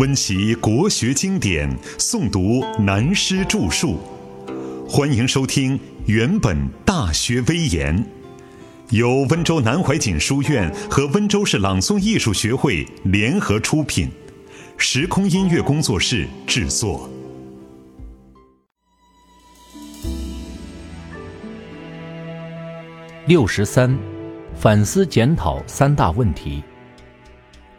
温习国学经典，诵读南师著述。欢迎收听《原本大学威严》，由温州南怀瑾书院和温州市朗诵艺术学会联合出品，时空音乐工作室制作。六十三，反思检讨三大问题。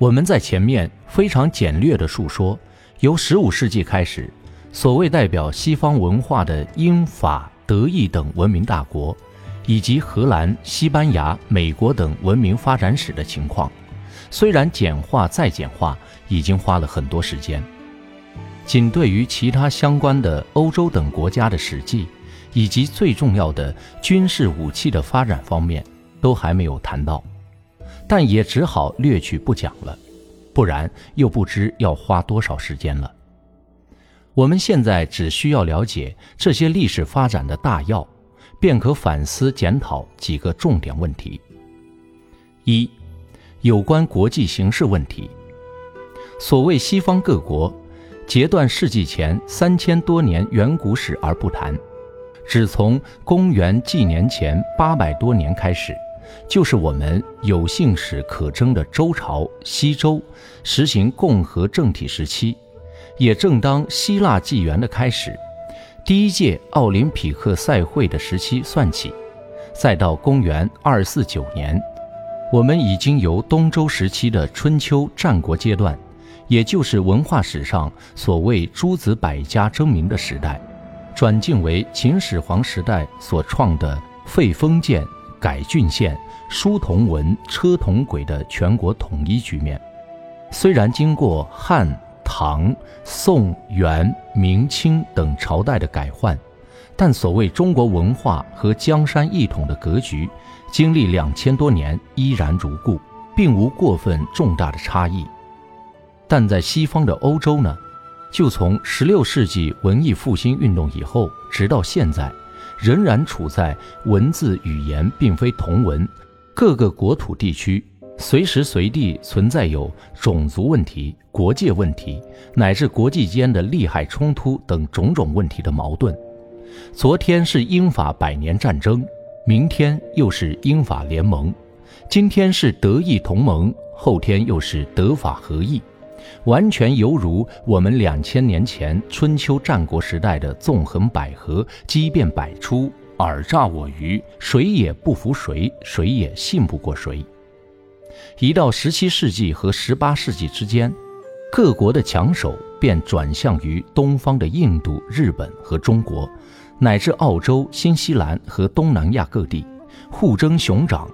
我们在前面非常简略地述说，由十五世纪开始，所谓代表西方文化的英法德意等文明大国，以及荷兰、西班牙、美国等文明发展史的情况，虽然简化再简化，已经花了很多时间，仅对于其他相关的欧洲等国家的史记。以及最重要的军事武器的发展方面，都还没有谈到，但也只好略去不讲了，不然又不知要花多少时间了。我们现在只需要了解这些历史发展的大要，便可反思检讨几个重点问题。一，有关国际形势问题。所谓西方各国，截断世纪前三千多年远古史而不谈。只从公元纪年前八百多年开始，就是我们有幸史可征的周朝西周实行共和政体时期，也正当希腊纪元的开始，第一届奥林匹克赛会的时期算起，再到公元二四九年，我们已经由东周时期的春秋战国阶段，也就是文化史上所谓诸子百家争鸣的时代。转进为秦始皇时代所创的废封建、改郡县、书同文、车同轨的全国统一局面。虽然经过汉、唐、宋、元、明清等朝代的改换，但所谓中国文化和江山一统的格局，经历两千多年依然如故，并无过分重大的差异。但在西方的欧洲呢？就从十六世纪文艺复兴运动以后，直到现在，仍然处在文字语言并非同文，各个国土地区随时随地存在有种族问题、国界问题，乃至国际间的利害冲突等种种问题的矛盾。昨天是英法百年战争，明天又是英法联盟，今天是德意同盟，后天又是德法合议。完全犹如我们两千年前春秋战国时代的纵横捭阖、机变百出、尔诈我愚，谁也不服谁，谁也信不过谁。一到十七世纪和十八世纪之间，各国的强手便转向于东方的印度、日本和中国，乃至澳洲、新西兰和东南亚各地，互争雄长，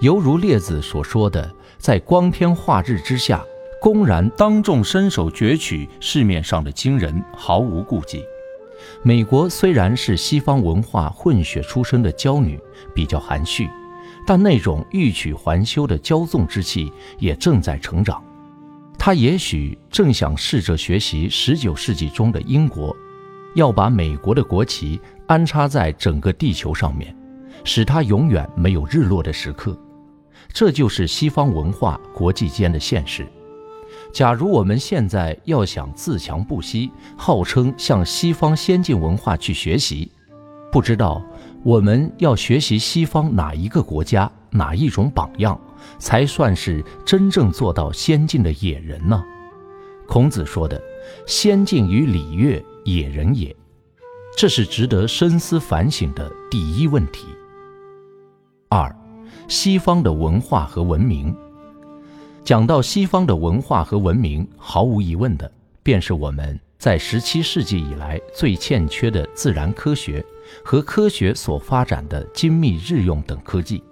犹如列子所说的，在光天化日之下。公然当众伸手攫取市面上的金人，毫无顾忌。美国虽然是西方文化混血出身的娇女，比较含蓄，但那种欲取还休的骄纵之气也正在成长。他也许正想试着学习十九世纪中的英国，要把美国的国旗安插在整个地球上面，使它永远没有日落的时刻。这就是西方文化国际间的现实。假如我们现在要想自强不息，号称向西方先进文化去学习，不知道我们要学习西方哪一个国家、哪一种榜样，才算是真正做到先进的野人呢？孔子说的“先进于礼乐，野人也”，这是值得深思反省的第一问题。二，西方的文化和文明。讲到西方的文化和文明，毫无疑问的，便是我们在十七世纪以来最欠缺的自然科学和科学所发展的精密日用等科技。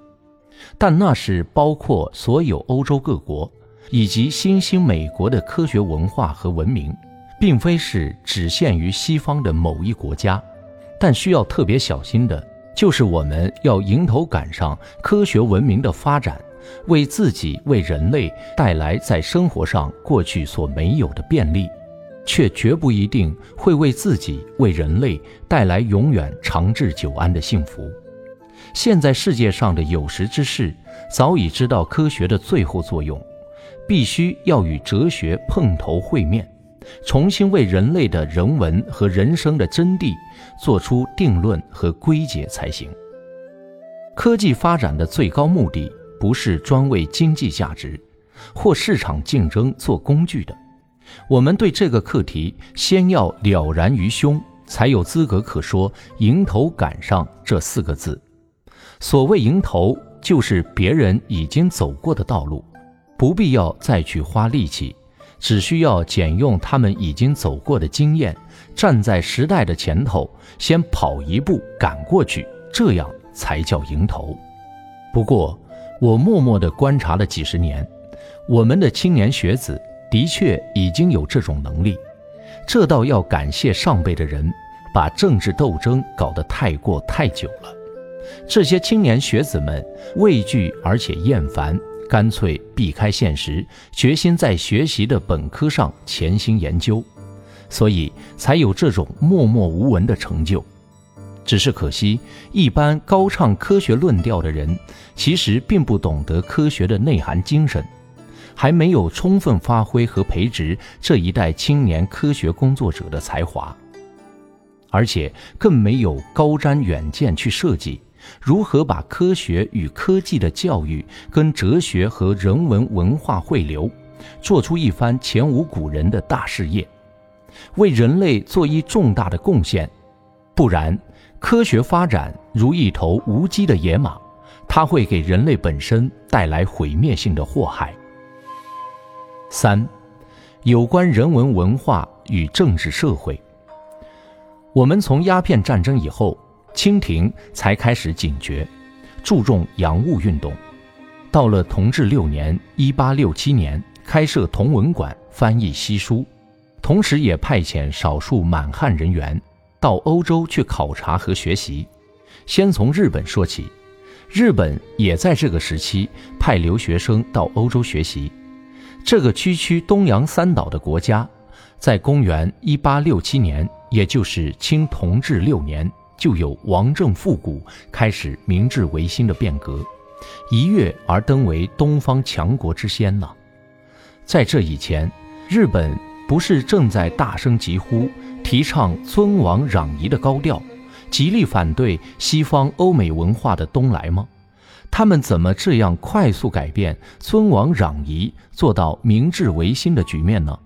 但那是包括所有欧洲各国以及新兴美国的科学文化和文明，并非是只限于西方的某一国家。但需要特别小心的，就是我们要迎头赶上科学文明的发展。为自己、为人类带来在生活上过去所没有的便利，却绝不一定会为自己、为人类带来永远长治久安的幸福。现在世界上的有识之士早已知道科学的最后作用，必须要与哲学碰头会面，重新为人类的人文和人生的真谛做出定论和归结才行。科技发展的最高目的不是专为经济价值或市场竞争做工具的。我们对这个课题先要了然于胸，才有资格可说“迎头赶上”这四个字。所谓迎头，就是别人已经走过的道路，不必要再去花力气，只需要捡用他们已经走过的经验，站在时代的前头，先跑一步赶过去，这样才叫迎头。不过，我默默地观察了几十年，我们的青年学子。的确已经有这种能力，这倒要感谢上辈的人，把政治斗争搞得太过太久了。这些青年学子们畏惧而且厌烦，干脆避开现实，决心在学习的本科上潜心研究，所以才有这种默默无闻的成就。只是可惜，一般高唱科学论调的人，其实并不懂得科学的内涵精神。还没有充分发挥和培植这一代青年科学工作者的才华，而且更没有高瞻远见去设计如何把科学与科技的教育跟哲学和人文文化汇流，做出一番前无古人的大事业，为人类做一重大的贡献。不然，科学发展如一头无稽的野马，它会给人类本身带来毁灭性的祸害。三，有关人文文化与政治社会。我们从鸦片战争以后，清廷才开始警觉，注重洋务运动。到了同治六年（一八六七年），开设同文馆，翻译西书，同时也派遣少数满汉人员到欧洲去考察和学习。先从日本说起，日本也在这个时期派留学生到欧洲学习。这个区区东洋三岛的国家，在公元一八六七年，也就是清同治六年，就有王政复古，开始明治维新的变革，一跃而登为东方强国之先呢。在这以前，日本不是正在大声疾呼，提倡尊王攘夷的高调，极力反对西方欧美文化的东来吗？他们怎么这样快速改变尊王攘夷，做到明治维新的局面呢？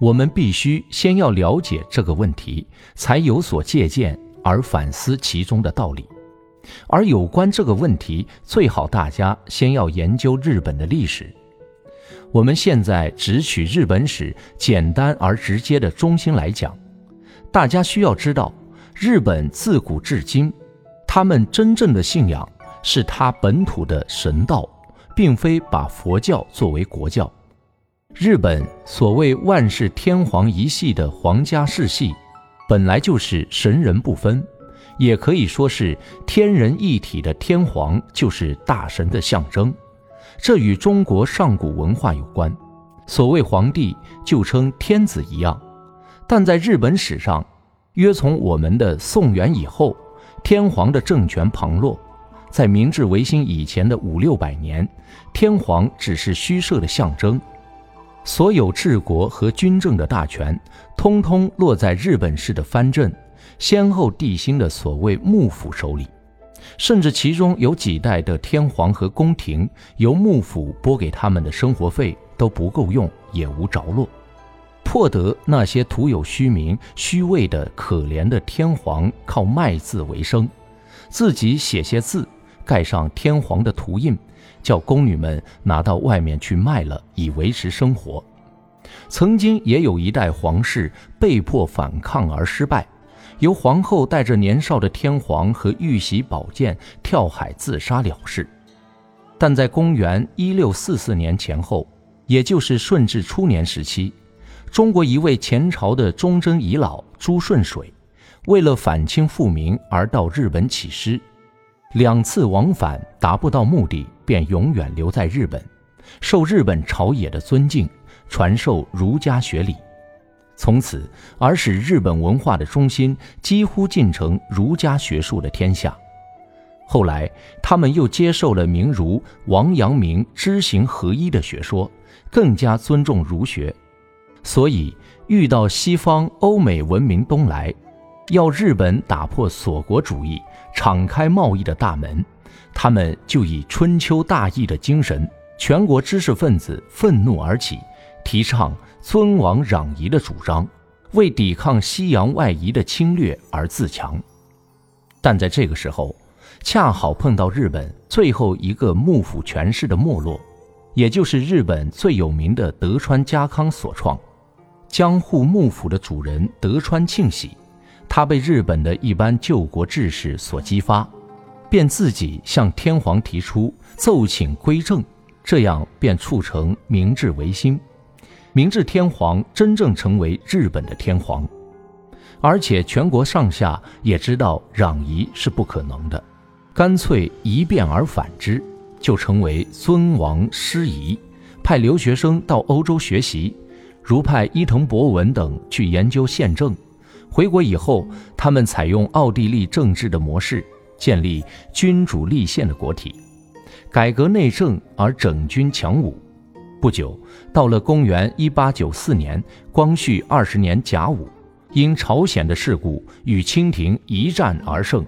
我们必须先要了解这个问题，才有所借鉴而反思其中的道理。而有关这个问题，最好大家先要研究日本的历史。我们现在只取日本史简单而直接的中心来讲，大家需要知道，日本自古至今，他们真正的信仰。是他本土的神道，并非把佛教作为国教。日本所谓万世天皇一系的皇家世系，本来就是神人不分，也可以说是天人一体的天皇就是大神的象征。这与中国上古文化有关。所谓皇帝就称天子一样，但在日本史上，约从我们的宋元以后，天皇的政权旁落。在明治维新以前的五六百年，天皇只是虚设的象征，所有治国和军政的大权，通通落在日本式的藩镇、先后帝辛的所谓幕府手里，甚至其中有几代的天皇和宫廷，由幕府拨给他们的生活费都不够用，也无着落，迫得那些徒有虚名、虚位的可怜的天皇靠卖字为生，自己写些字。盖上天皇的图印，叫宫女们拿到外面去卖了，以维持生活。曾经也有一代皇室被迫反抗而失败，由皇后带着年少的天皇和玉玺宝剑跳海自杀了事。但在公元一六四四年前后，也就是顺治初年时期，中国一位前朝的忠贞遗老朱顺水，为了反清复明而到日本起师。两次往返达不到目的，便永远留在日本，受日本朝野的尊敬，传授儒家学理，从此而使日本文化的中心几乎进成儒家学术的天下。后来，他们又接受了明儒王阳明知行合一的学说，更加尊重儒学。所以遇到西方欧美文明东来，要日本打破锁国主义，敞开贸易的大门，他们就以春秋大义的精神，全国知识分子愤怒而起，提倡尊王攘夷的主张，为抵抗西洋外夷的侵略而自强。但在这个时候，恰好碰到日本最后一个幕府权势的没落，也就是日本最有名的德川家康所创，江户幕府的主人德川庆喜。他被日本的一般救国志士所激发，便自己向天皇提出奏请归正，这样便促成明治维新，明治天皇真正成为日本的天皇，而且全国上下也知道攘夷是不可能的，干脆一变而反之，就成为尊王师夷，派留学生到欧洲学习，如派伊藤博文等去研究宪政。回国以后，他们采用奥地利政治的模式，建立君主立宪的国体，改革内政而整军强武。不久，到了公元一八九四年，光绪二十年甲午，因朝鲜的事故与清廷一战而胜，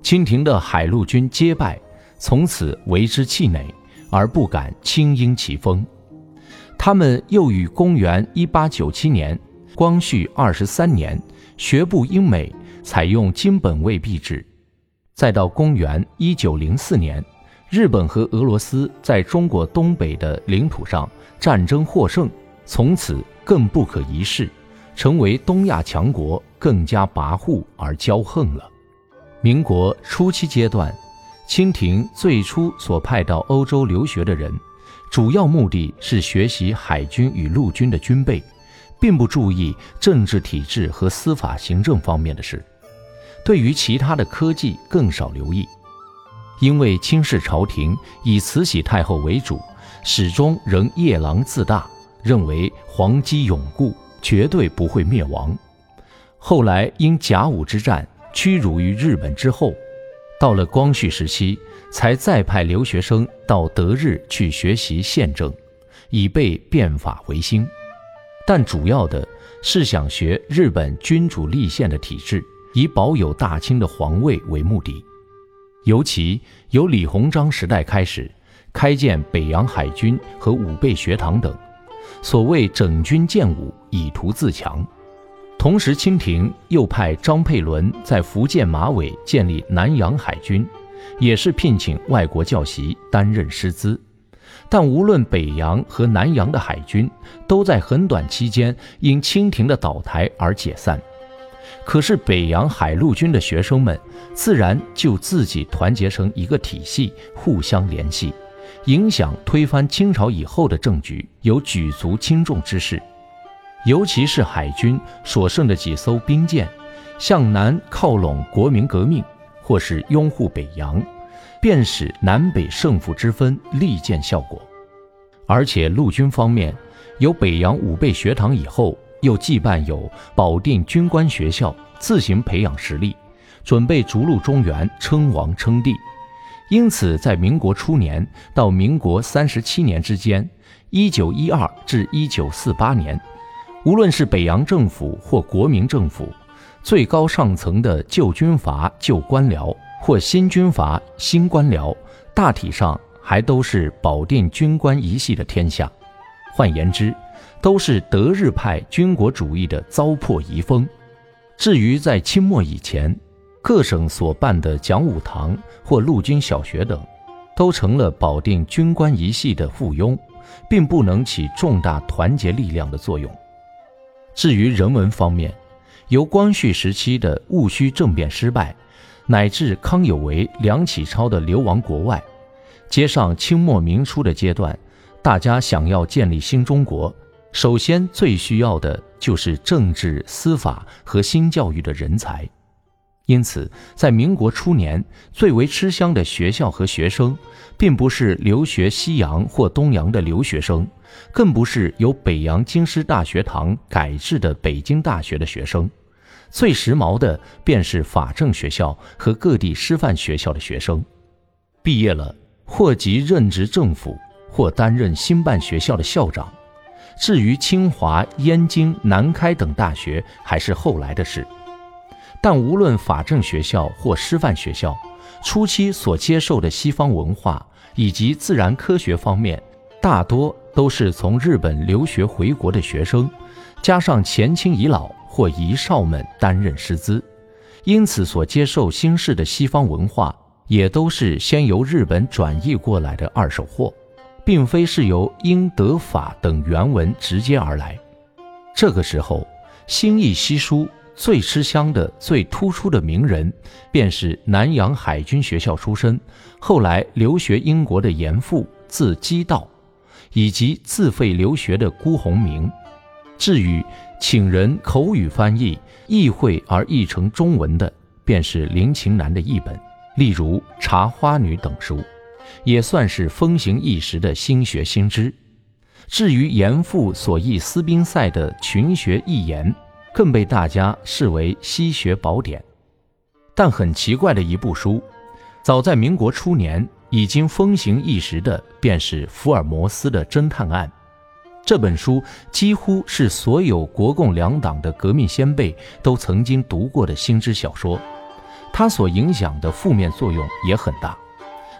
清廷的海陆军皆败，从此为之气馁，而不敢轻鹰其风。他们又于公元一八九七年，光绪二十三年。学步英美，采用金本位币制。再到公元一九零四年，日本和俄罗斯在中国东北的领土上战争获胜，从此更不可一世，成为东亚强国，更加跋扈而骄横了。民国初期阶段，清廷最初所派到欧洲留学的人，主要目的是学习海军与陆军的军备。并不注意政治体制和司法行政方面的事，对于其他的科技更少留意。因为清室朝廷以慈禧太后为主，始终仍夜郎自大，认为皇基永固，绝对不会灭亡。后来因甲午之战屈辱于日本之后，到了光绪时期，才再派留学生到德日去学习宪政，以备变法维新。但主要的是想学日本君主立宪的体制，以保有大清的皇位为目的。尤其由李鸿章时代开始，开建北洋海军和武备学堂等，所谓整军建武，以图自强。同时，清廷又派张佩纶在福建马尾建立南洋海军，也是聘请外国教习担任师资。但无论北洋和南洋的海军，都在很短期间因清廷的倒台而解散。可是北洋海陆军的学生们，自然就自己团结成一个体系，互相联系，影响推翻清朝以后的政局，有举足轻重之势。尤其是海军所剩的几艘兵舰，向南靠拢国民革命，或是拥护北洋。便使南北胜负之分立见效果，而且陆军方面有北洋武备学堂以后，又既办有保定军官学校，自行培养实力，准备逐鹿中原，称王称帝。因此，在民国初年到民国三十七年之间（一九一二至一九四八年），无论是北洋政府或国民政府，最高上层的旧军阀、旧官僚。或新军阀、新官僚，大体上还都是保定军官一系的天下。换言之，都是德日派军国主义的糟粕遗风。至于在清末以前，各省所办的讲武堂或陆军小学等，都成了保定军官一系的附庸，并不能起重大团结力量的作用。至于人文方面，由光绪时期的戊戌政变失败。乃至康有为、梁启超的流亡国外，接上清末明初的阶段，大家想要建立新中国，首先最需要的就是政治、司法和新教育的人才。因此，在民国初年，最为吃香的学校和学生，并不是留学西洋或东洋的留学生，更不是由北洋京师大学堂改制的北京大学的学生。最时髦的便是法政学校和各地师范学校的学生，毕业了或即任职政府，或担任兴办学校的校长。至于清华、燕京、南开等大学，还是后来的事。但无论法政学校或师范学校，初期所接受的西方文化以及自然科学方面，大多都是从日本留学回国的学生，加上前清遗老或遗少们担任师资，因此所接受新式的西方文化，也都是先由日本转译过来的二手货。并非是由英、德、法等原文直接而来。这个时候，新译西书最吃香的、最突出的名人，便是南洋海军学校出身，后来留学英国的严复，字基道，以及自费留学的辜鸿铭。至于请人口语翻译、意会而译成中文的，便是林琴南的译本，例如《茶花女》等书。也算是风行一时的新学新知。至于严复所译斯宾塞的《群学一言》，更被大家视为西学宝典。但很奇怪的一部书，早在民国初年已经风行一时的，便是福尔摩斯的侦探案。这本书几乎是所有国共两党的革命先辈都曾经读过的新知小说，它所影响的负面作用也很大。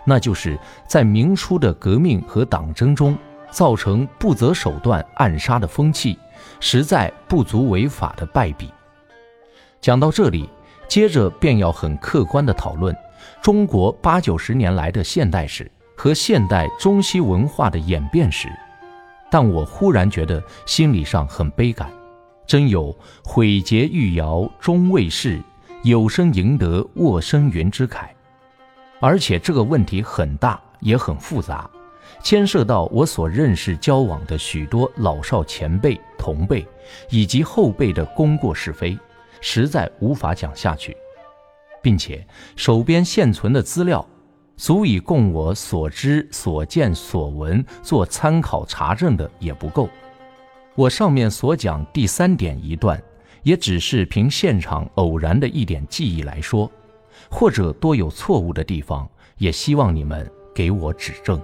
那就是在明初的革命和党争中，造成不择手段暗杀的风气，实在不足为法的败笔。讲到这里，接着便要很客观地讨论中国八九十年来的现代史和现代中西文化的演变史。但我忽然觉得心理上很悲感，真有毁节欲摇终未逝，有生赢得卧生云之慨。而且这个问题很大，也很复杂，牵涉到我所认识交往的许多老少前辈、同辈以及后辈的功过是非，实在无法讲下去，并且手边现存的资料，足以供我所知所见所闻做参考查证的也不够。我上面所讲第三点一段，也只是凭现场偶然的一点记忆来说。或者多有错误的地方，也希望你们给我指正。